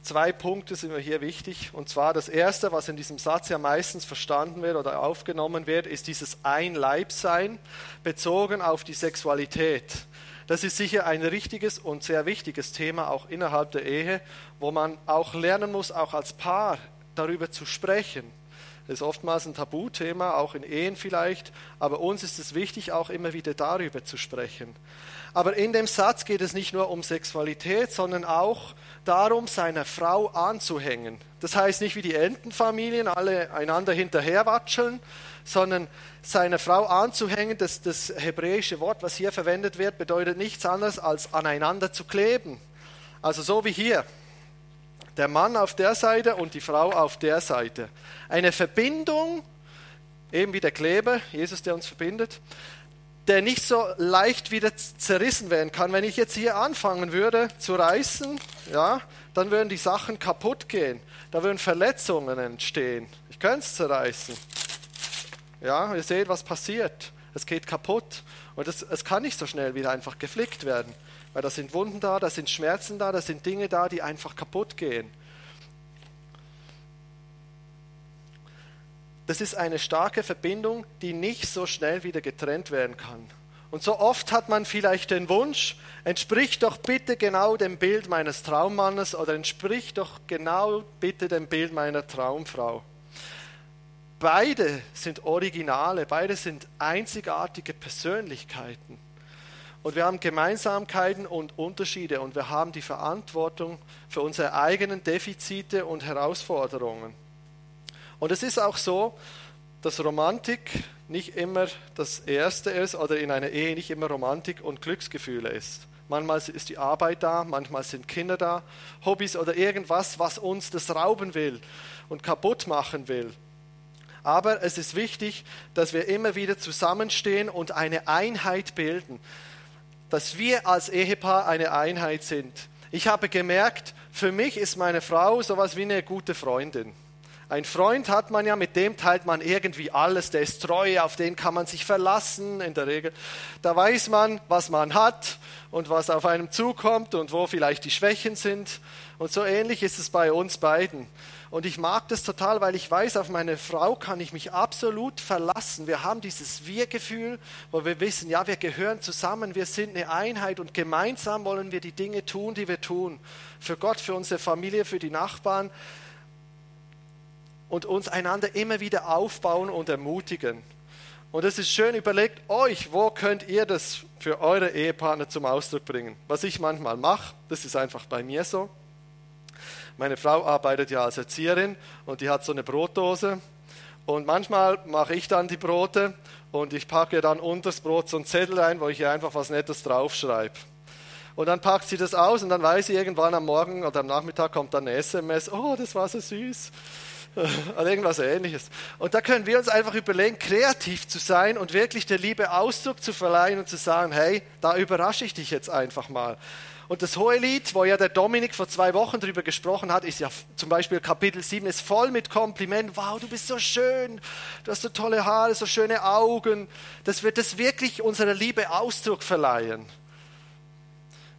zwei Punkte sind mir hier wichtig. Und zwar das erste, was in diesem Satz ja meistens verstanden wird oder aufgenommen wird, ist dieses Ein-Leib-Sein bezogen auf die Sexualität. Das ist sicher ein richtiges und sehr wichtiges Thema auch innerhalb der Ehe, wo man auch lernen muss, auch als Paar darüber zu sprechen. Das ist oftmals ein Tabuthema, auch in Ehen vielleicht, aber uns ist es wichtig, auch immer wieder darüber zu sprechen. Aber in dem Satz geht es nicht nur um Sexualität, sondern auch darum, seiner Frau anzuhängen. Das heißt nicht wie die Entenfamilien, alle einander hinterherwatscheln, sondern seiner Frau anzuhängen. Das, das hebräische Wort, was hier verwendet wird, bedeutet nichts anderes als aneinander zu kleben. Also so wie hier. Der Mann auf der Seite und die Frau auf der Seite. Eine Verbindung, eben wie der Kleber, Jesus, der uns verbindet, der nicht so leicht wieder zerrissen werden kann. Wenn ich jetzt hier anfangen würde zu reißen, ja, dann würden die Sachen kaputt gehen. Da würden Verletzungen entstehen. Ich könnte es zerreißen. Ja, ihr seht, was passiert. Es geht kaputt. Und es, es kann nicht so schnell wieder einfach geflickt werden. Weil da sind Wunden da, da sind Schmerzen da, da sind Dinge da, die einfach kaputt gehen. das ist eine starke Verbindung, die nicht so schnell wieder getrennt werden kann. Und so oft hat man vielleicht den Wunsch, entspricht doch bitte genau dem Bild meines Traummannes oder entspricht doch genau bitte dem Bild meiner Traumfrau. Beide sind Originale, beide sind einzigartige Persönlichkeiten. Und wir haben Gemeinsamkeiten und Unterschiede und wir haben die Verantwortung für unsere eigenen Defizite und Herausforderungen. Und es ist auch so, dass Romantik nicht immer das Erste ist oder in einer Ehe nicht immer Romantik und Glücksgefühle ist. Manchmal ist die Arbeit da, manchmal sind Kinder da, Hobbys oder irgendwas, was uns das rauben will und kaputt machen will. Aber es ist wichtig, dass wir immer wieder zusammenstehen und eine Einheit bilden, dass wir als Ehepaar eine Einheit sind. Ich habe gemerkt, für mich ist meine Frau sowas wie eine gute Freundin. Ein Freund hat man ja, mit dem teilt man irgendwie alles, der ist treu, auf den kann man sich verlassen in der Regel. Da weiß man, was man hat und was auf einem zukommt und wo vielleicht die Schwächen sind. Und so ähnlich ist es bei uns beiden. Und ich mag das total, weil ich weiß, auf meine Frau kann ich mich absolut verlassen. Wir haben dieses Wir-Gefühl, wo wir wissen, ja, wir gehören zusammen, wir sind eine Einheit und gemeinsam wollen wir die Dinge tun, die wir tun. Für Gott, für unsere Familie, für die Nachbarn und uns einander immer wieder aufbauen und ermutigen. Und es ist schön, überlegt euch, wo könnt ihr das für eure Ehepartner zum Ausdruck bringen. Was ich manchmal mache, das ist einfach bei mir so. Meine Frau arbeitet ja als Erzieherin und die hat so eine Brotdose. Und manchmal mache ich dann die Brote und ich packe dann unter das Brot so einen Zettel ein, wo ich ihr einfach was Nettes draufschreibe. Und dann packt sie das aus und dann weiß sie irgendwann am Morgen oder am Nachmittag kommt dann eine SMS, oh, das war so süß. [LAUGHS] Oder irgendwas ähnliches. Und da können wir uns einfach überlegen, kreativ zu sein und wirklich der Liebe Ausdruck zu verleihen und zu sagen, hey, da überrasche ich dich jetzt einfach mal. Und das Hohelied, wo ja der Dominik vor zwei Wochen drüber gesprochen hat, ist ja zum Beispiel Kapitel 7, ist voll mit Komplimenten. Wow, du bist so schön, du hast so tolle Haare, so schöne Augen. Das wird das wirklich unserer Liebe Ausdruck verleihen.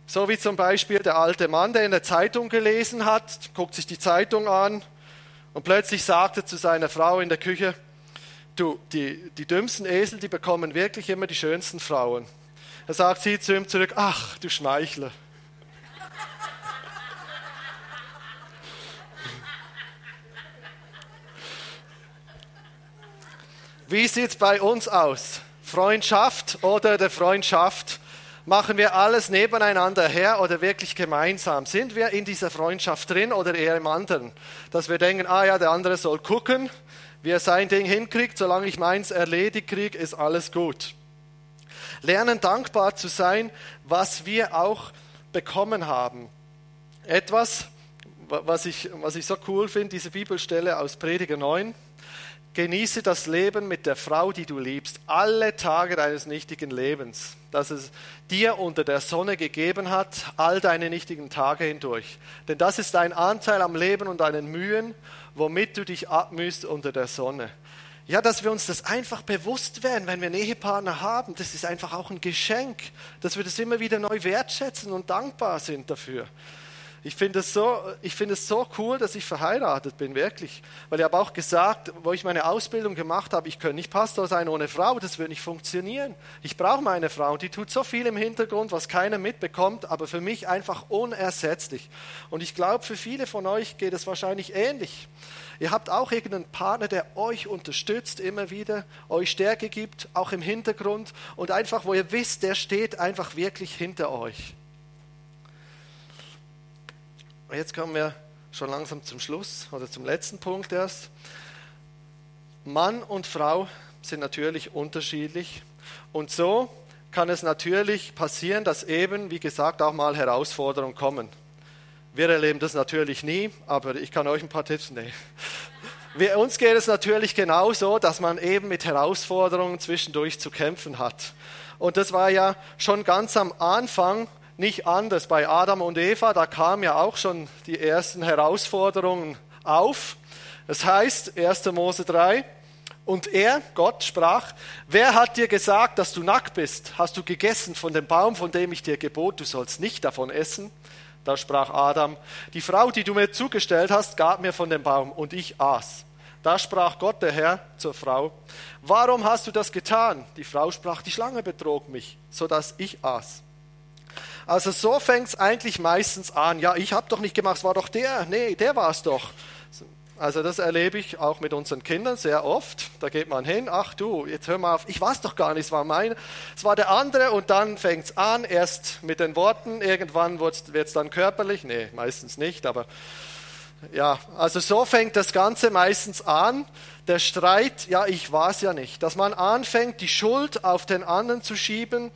So wie zum Beispiel der alte Mann, der in der Zeitung gelesen hat, guckt sich die Zeitung an und plötzlich sagt er zu seiner Frau in der Küche, du, die, die dümmsten Esel, die bekommen wirklich immer die schönsten Frauen. Er sagt sie zu ihm zurück, ach, du Schmeichler. Wie sieht es bei uns aus? Freundschaft oder der Freundschaft? Machen wir alles nebeneinander her oder wirklich gemeinsam? Sind wir in dieser Freundschaft drin oder eher im anderen? Dass wir denken, ah ja, der andere soll gucken, wie er sein Ding hinkriegt, solange ich meins erledigt kriege, ist alles gut. Lernen dankbar zu sein, was wir auch bekommen haben. Etwas, was ich, was ich so cool finde, diese Bibelstelle aus Prediger 9. Genieße das Leben mit der Frau, die du liebst, alle Tage deines nichtigen Lebens, dass es dir unter der Sonne gegeben hat, all deine nichtigen Tage hindurch. Denn das ist dein Anteil am Leben und deinen Mühen, womit du dich abmühst unter der Sonne. Ja, dass wir uns das einfach bewusst werden, wenn wir einen Ehepartner haben, das ist einfach auch ein Geschenk, dass wir das immer wieder neu wertschätzen und dankbar sind dafür. Ich finde es, so, es so cool, dass ich verheiratet bin, wirklich. Weil ich habe auch gesagt, wo ich meine Ausbildung gemacht habe, ich könnte nicht Pastor sein ohne Frau, das würde nicht funktionieren. Ich brauche meine Frau und die tut so viel im Hintergrund, was keiner mitbekommt, aber für mich einfach unersetzlich. Und ich glaube, für viele von euch geht es wahrscheinlich ähnlich. Ihr habt auch irgendeinen Partner, der euch unterstützt immer wieder, euch Stärke gibt, auch im Hintergrund und einfach, wo ihr wisst, der steht einfach wirklich hinter euch. Jetzt kommen wir schon langsam zum Schluss oder zum letzten Punkt erst. Mann und Frau sind natürlich unterschiedlich und so kann es natürlich passieren, dass eben, wie gesagt, auch mal Herausforderungen kommen. Wir erleben das natürlich nie, aber ich kann euch ein paar Tipps nehmen. [LAUGHS] Wir, uns geht es natürlich genauso, dass man eben mit Herausforderungen zwischendurch zu kämpfen hat. Und das war ja schon ganz am Anfang nicht anders. Bei Adam und Eva, da kamen ja auch schon die ersten Herausforderungen auf. Das heißt, 1. Mose 3, und er, Gott, sprach, wer hat dir gesagt, dass du nackt bist? Hast du gegessen von dem Baum, von dem ich dir gebot, du sollst nicht davon essen? Da sprach Adam, die Frau, die du mir zugestellt hast, gab mir von dem Baum und ich aß. Da sprach Gott, der Herr, zur Frau, warum hast du das getan? Die Frau sprach, die Schlange betrog mich, so dass ich aß. Also so fängt es eigentlich meistens an. Ja, ich habe doch nicht gemacht, es war doch der. Nee, der war es doch. Also das erlebe ich auch mit unseren Kindern sehr oft. Da geht man hin, ach du, jetzt hör mal auf, ich weiß doch gar nicht, es war mein, es war der andere und dann fängt es an, erst mit den Worten, irgendwann wird es dann körperlich, nee, meistens nicht, aber ja, also so fängt das Ganze meistens an, der Streit, ja, ich war es ja nicht, dass man anfängt, die Schuld auf den anderen zu schieben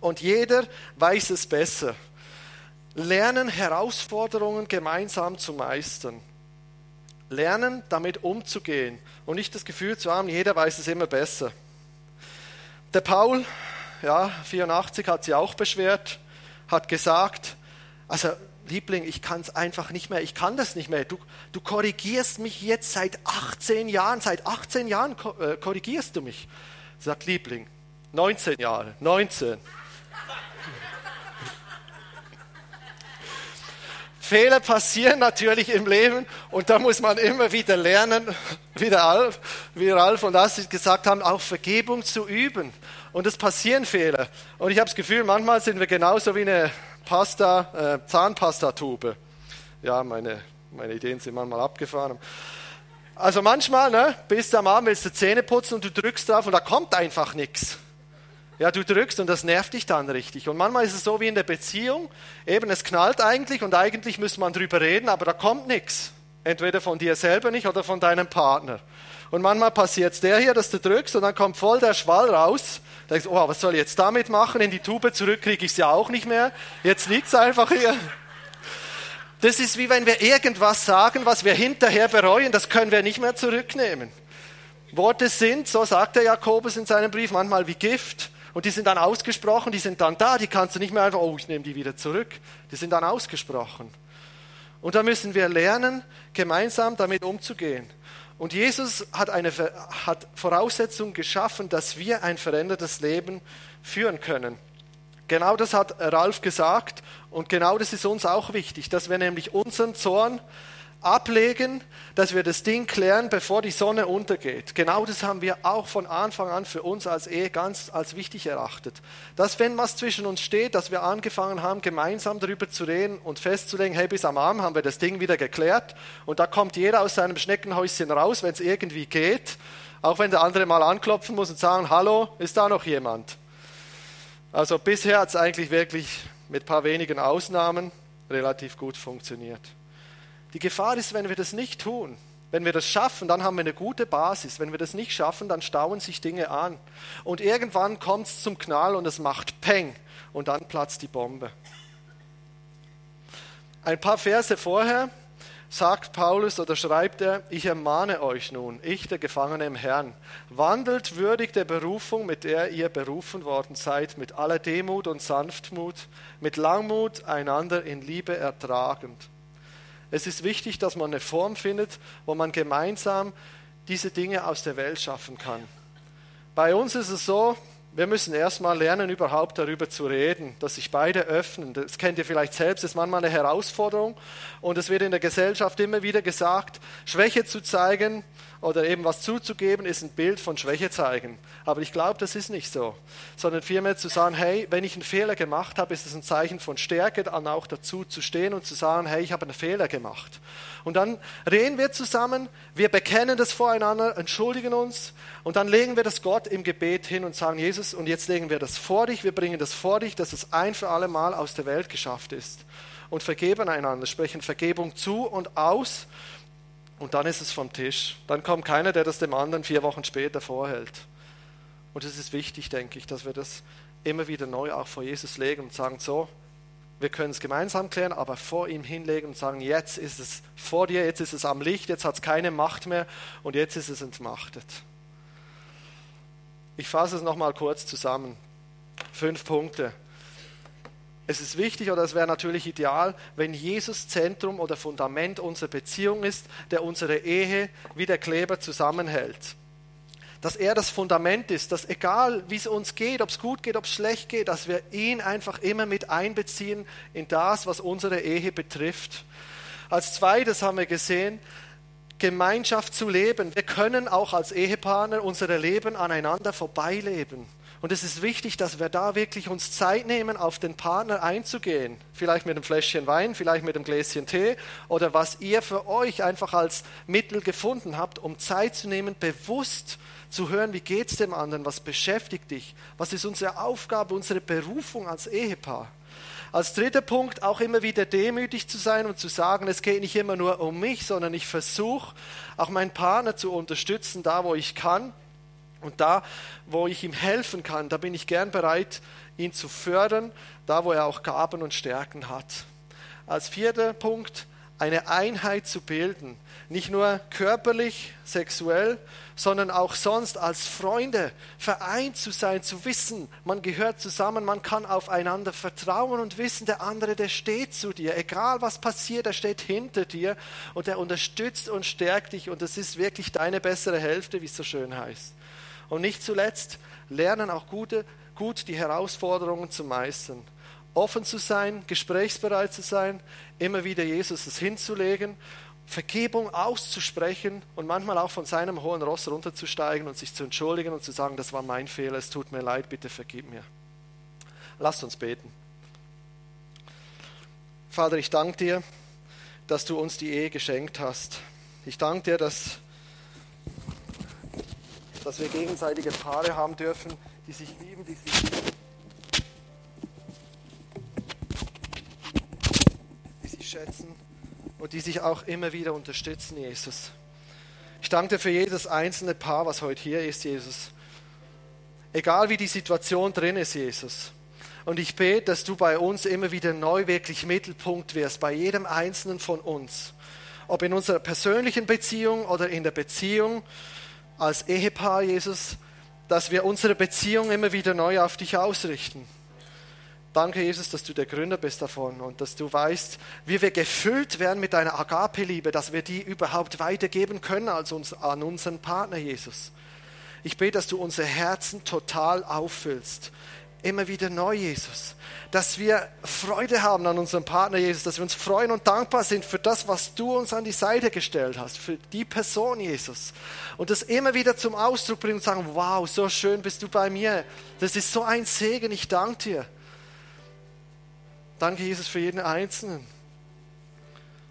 und jeder weiß es besser. Lernen, Herausforderungen gemeinsam zu meistern. Lernen, damit umzugehen und nicht das Gefühl zu haben, jeder weiß es immer besser. Der Paul, ja, 84 hat sie auch beschwert, hat gesagt, also Liebling, ich kann es einfach nicht mehr, ich kann das nicht mehr. Du, du korrigierst mich jetzt seit 18 Jahren, seit 18 Jahren äh, korrigierst du mich. Sagt Liebling, 19 Jahre, 19. Fehler passieren natürlich im Leben und da muss man immer wieder lernen, wie, der wie Ralf und Astrid gesagt haben, auch Vergebung zu üben. Und es passieren Fehler. Und ich habe das Gefühl, manchmal sind wir genauso wie eine Pasta, äh, Zahnpastatube. Ja, meine, meine Ideen sind manchmal abgefahren. Also manchmal, ne, bist du am Abend, willst du Zähne putzen und du drückst drauf und da kommt einfach nichts. Ja, du drückst und das nervt dich dann richtig. Und manchmal ist es so wie in der Beziehung, eben es knallt eigentlich und eigentlich müsste man drüber reden, aber da kommt nichts. Entweder von dir selber nicht oder von deinem Partner. Und manchmal passiert es der hier, dass du drückst und dann kommt voll der Schwall raus. Da denkst du, oh, was soll ich jetzt damit machen? In die Tube zurück kriege ich es ja auch nicht mehr. Jetzt liegt es einfach hier. Das ist wie wenn wir irgendwas sagen, was wir hinterher bereuen, das können wir nicht mehr zurücknehmen. Worte sind, so sagt der Jakobus in seinem Brief, manchmal wie Gift. Und die sind dann ausgesprochen, die sind dann da, die kannst du nicht mehr einfach, oh, ich nehme die wieder zurück. Die sind dann ausgesprochen. Und da müssen wir lernen, gemeinsam damit umzugehen. Und Jesus hat eine hat Voraussetzung geschaffen, dass wir ein verändertes Leben führen können. Genau das hat Ralf gesagt und genau das ist uns auch wichtig, dass wir nämlich unseren Zorn ablegen, dass wir das Ding klären, bevor die Sonne untergeht. Genau das haben wir auch von Anfang an für uns als Ehe ganz als wichtig erachtet. Dass wenn was zwischen uns steht, dass wir angefangen haben, gemeinsam darüber zu reden und festzulegen, hey, bis am Abend haben wir das Ding wieder geklärt und da kommt jeder aus seinem Schneckenhäuschen raus, wenn es irgendwie geht, auch wenn der andere mal anklopfen muss und sagen, hallo, ist da noch jemand? Also bisher hat es eigentlich wirklich mit ein paar wenigen Ausnahmen relativ gut funktioniert. Die Gefahr ist, wenn wir das nicht tun, wenn wir das schaffen, dann haben wir eine gute Basis. Wenn wir das nicht schaffen, dann stauen sich Dinge an. Und irgendwann kommt es zum Knall und es macht Peng und dann platzt die Bombe. Ein paar Verse vorher sagt Paulus oder schreibt er, ich ermahne euch nun, ich der Gefangene im Herrn, wandelt würdig der Berufung, mit der ihr berufen worden seid, mit aller Demut und Sanftmut, mit Langmut einander in Liebe ertragend es ist wichtig, dass man eine Form findet, wo man gemeinsam diese Dinge aus der Welt schaffen kann. Bei uns ist es so, wir müssen erstmal lernen, überhaupt darüber zu reden, dass sich beide öffnen. Das kennt ihr vielleicht selbst, das ist manchmal eine Herausforderung. Und es wird in der Gesellschaft immer wieder gesagt, Schwäche zu zeigen oder eben was zuzugeben, ist ein Bild von Schwäche zeigen. Aber ich glaube, das ist nicht so. Sondern vielmehr zu sagen, hey, wenn ich einen Fehler gemacht habe, ist es ein Zeichen von Stärke, dann auch dazu zu stehen und zu sagen, hey, ich habe einen Fehler gemacht. Und dann reden wir zusammen, wir bekennen das voreinander, entschuldigen uns und dann legen wir das Gott im Gebet hin und sagen, Jesus, und jetzt legen wir das vor dich, wir bringen das vor dich, dass es ein für alle Mal aus der Welt geschafft ist. Und vergeben einander, sprechen Vergebung zu und aus und dann ist es vom Tisch. Dann kommt keiner, der das dem anderen vier Wochen später vorhält. Und es ist wichtig, denke ich, dass wir das immer wieder neu auch vor Jesus legen und sagen, so, wir können es gemeinsam klären, aber vor ihm hinlegen und sagen, jetzt ist es vor dir, jetzt ist es am Licht, jetzt hat es keine Macht mehr und jetzt ist es entmachtet. Ich fasse es nochmal kurz zusammen. Fünf Punkte. Es ist wichtig oder es wäre natürlich ideal, wenn Jesus Zentrum oder Fundament unserer Beziehung ist, der unsere Ehe wie der Kleber zusammenhält. Dass er das Fundament ist, dass egal wie es uns geht, ob es gut geht, ob es schlecht geht, dass wir ihn einfach immer mit einbeziehen in das, was unsere Ehe betrifft. Als zweites haben wir gesehen, Gemeinschaft zu leben. Wir können auch als Ehepartner unser Leben aneinander vorbeileben. Und es ist wichtig, dass wir da wirklich uns Zeit nehmen, auf den Partner einzugehen. Vielleicht mit einem Fläschchen Wein, vielleicht mit einem Gläschen Tee oder was ihr für euch einfach als Mittel gefunden habt, um Zeit zu nehmen, bewusst zu hören, wie geht es dem anderen, was beschäftigt dich, was ist unsere Aufgabe, unsere Berufung als Ehepaar. Als dritter Punkt auch immer wieder demütig zu sein und zu sagen, es geht nicht immer nur um mich, sondern ich versuche auch meinen Partner zu unterstützen, da wo ich kann und da, wo ich ihm helfen kann, da bin ich gern bereit, ihn zu fördern, da, wo er auch Gaben und Stärken hat. Als vierter Punkt, eine Einheit zu bilden. Nicht nur körperlich, sexuell, sondern auch sonst als Freunde vereint zu sein, zu wissen, man gehört zusammen, man kann aufeinander vertrauen und wissen, der andere, der steht zu dir. Egal was passiert, er steht hinter dir und er unterstützt und stärkt dich und das ist wirklich deine bessere Hälfte, wie es so schön heißt. Und nicht zuletzt lernen auch gute, gut die Herausforderungen zu meistern. Offen zu sein, gesprächsbereit zu sein, immer wieder Jesus es hinzulegen, Vergebung auszusprechen und manchmal auch von seinem hohen Ross runterzusteigen und sich zu entschuldigen und zu sagen, das war mein Fehler, es tut mir leid, bitte vergib mir. Lasst uns beten. Vater, ich danke dir, dass du uns die Ehe geschenkt hast. Ich danke dir, dass dass wir gegenseitige Paare haben dürfen, die sich lieben, die sich. Die sich schätzen und die sich auch immer wieder unterstützen, Jesus. Ich danke dir für jedes einzelne Paar, was heute hier ist, Jesus. Egal wie die Situation drin ist, Jesus. Und ich bete, dass du bei uns immer wieder neu wirklich Mittelpunkt wirst, bei jedem einzelnen von uns. Ob in unserer persönlichen Beziehung oder in der Beziehung als Ehepaar, Jesus, dass wir unsere Beziehung immer wieder neu auf dich ausrichten. Danke, Jesus, dass du der Gründer bist davon und dass du weißt, wie wir gefüllt werden mit deiner Agape-Liebe, dass wir die überhaupt weitergeben können als uns, an unseren Partner, Jesus. Ich bete, dass du unsere Herzen total auffüllst. Immer wieder neu, Jesus. Dass wir Freude haben an unserem Partner, Jesus. Dass wir uns freuen und dankbar sind für das, was du uns an die Seite gestellt hast. Für die Person, Jesus. Und das immer wieder zum Ausdruck bringen und sagen, wow, so schön bist du bei mir. Das ist so ein Segen. Ich danke dir. Danke, Jesus, für jeden Einzelnen.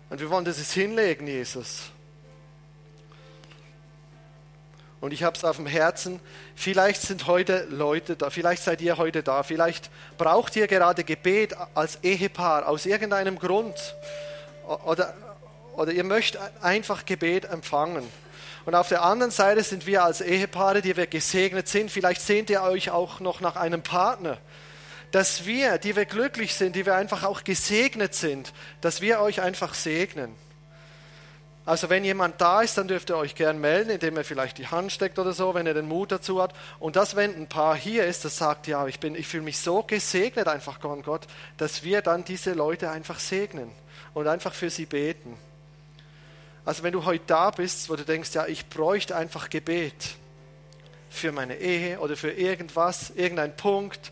Und wir wollen das jetzt hinlegen, Jesus. Und ich habe es auf dem Herzen, vielleicht sind heute Leute da, vielleicht seid ihr heute da, vielleicht braucht ihr gerade Gebet als Ehepaar aus irgendeinem Grund. Oder, oder ihr möchtet einfach Gebet empfangen. Und auf der anderen Seite sind wir als Ehepaare, die wir gesegnet sind, vielleicht sehnt ihr euch auch noch nach einem Partner dass wir, die wir glücklich sind, die wir einfach auch gesegnet sind, dass wir euch einfach segnen. Also wenn jemand da ist, dann dürft ihr euch gern melden, indem er vielleicht die Hand steckt oder so, wenn er den Mut dazu hat. Und das, wenn ein Paar hier ist, das sagt, ja, ich, ich fühle mich so gesegnet einfach von Gott, dass wir dann diese Leute einfach segnen und einfach für sie beten. Also wenn du heute da bist, wo du denkst, ja, ich bräuchte einfach Gebet für meine Ehe oder für irgendwas, irgendein Punkt,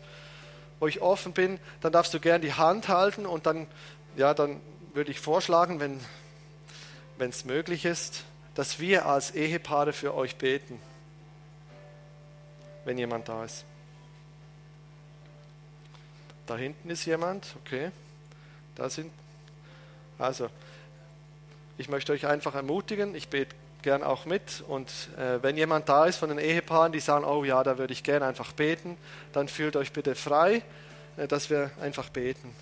wo ich offen bin, dann darfst du gern die Hand halten und dann, ja, dann würde ich vorschlagen, wenn es möglich ist, dass wir als Ehepaare für euch beten, wenn jemand da ist. Da hinten ist jemand, okay. Da sind, also, ich möchte euch einfach ermutigen, ich bete gern auch mit. Und äh, wenn jemand da ist von den Ehepaaren, die sagen, oh ja, da würde ich gern einfach beten, dann fühlt euch bitte frei, äh, dass wir einfach beten.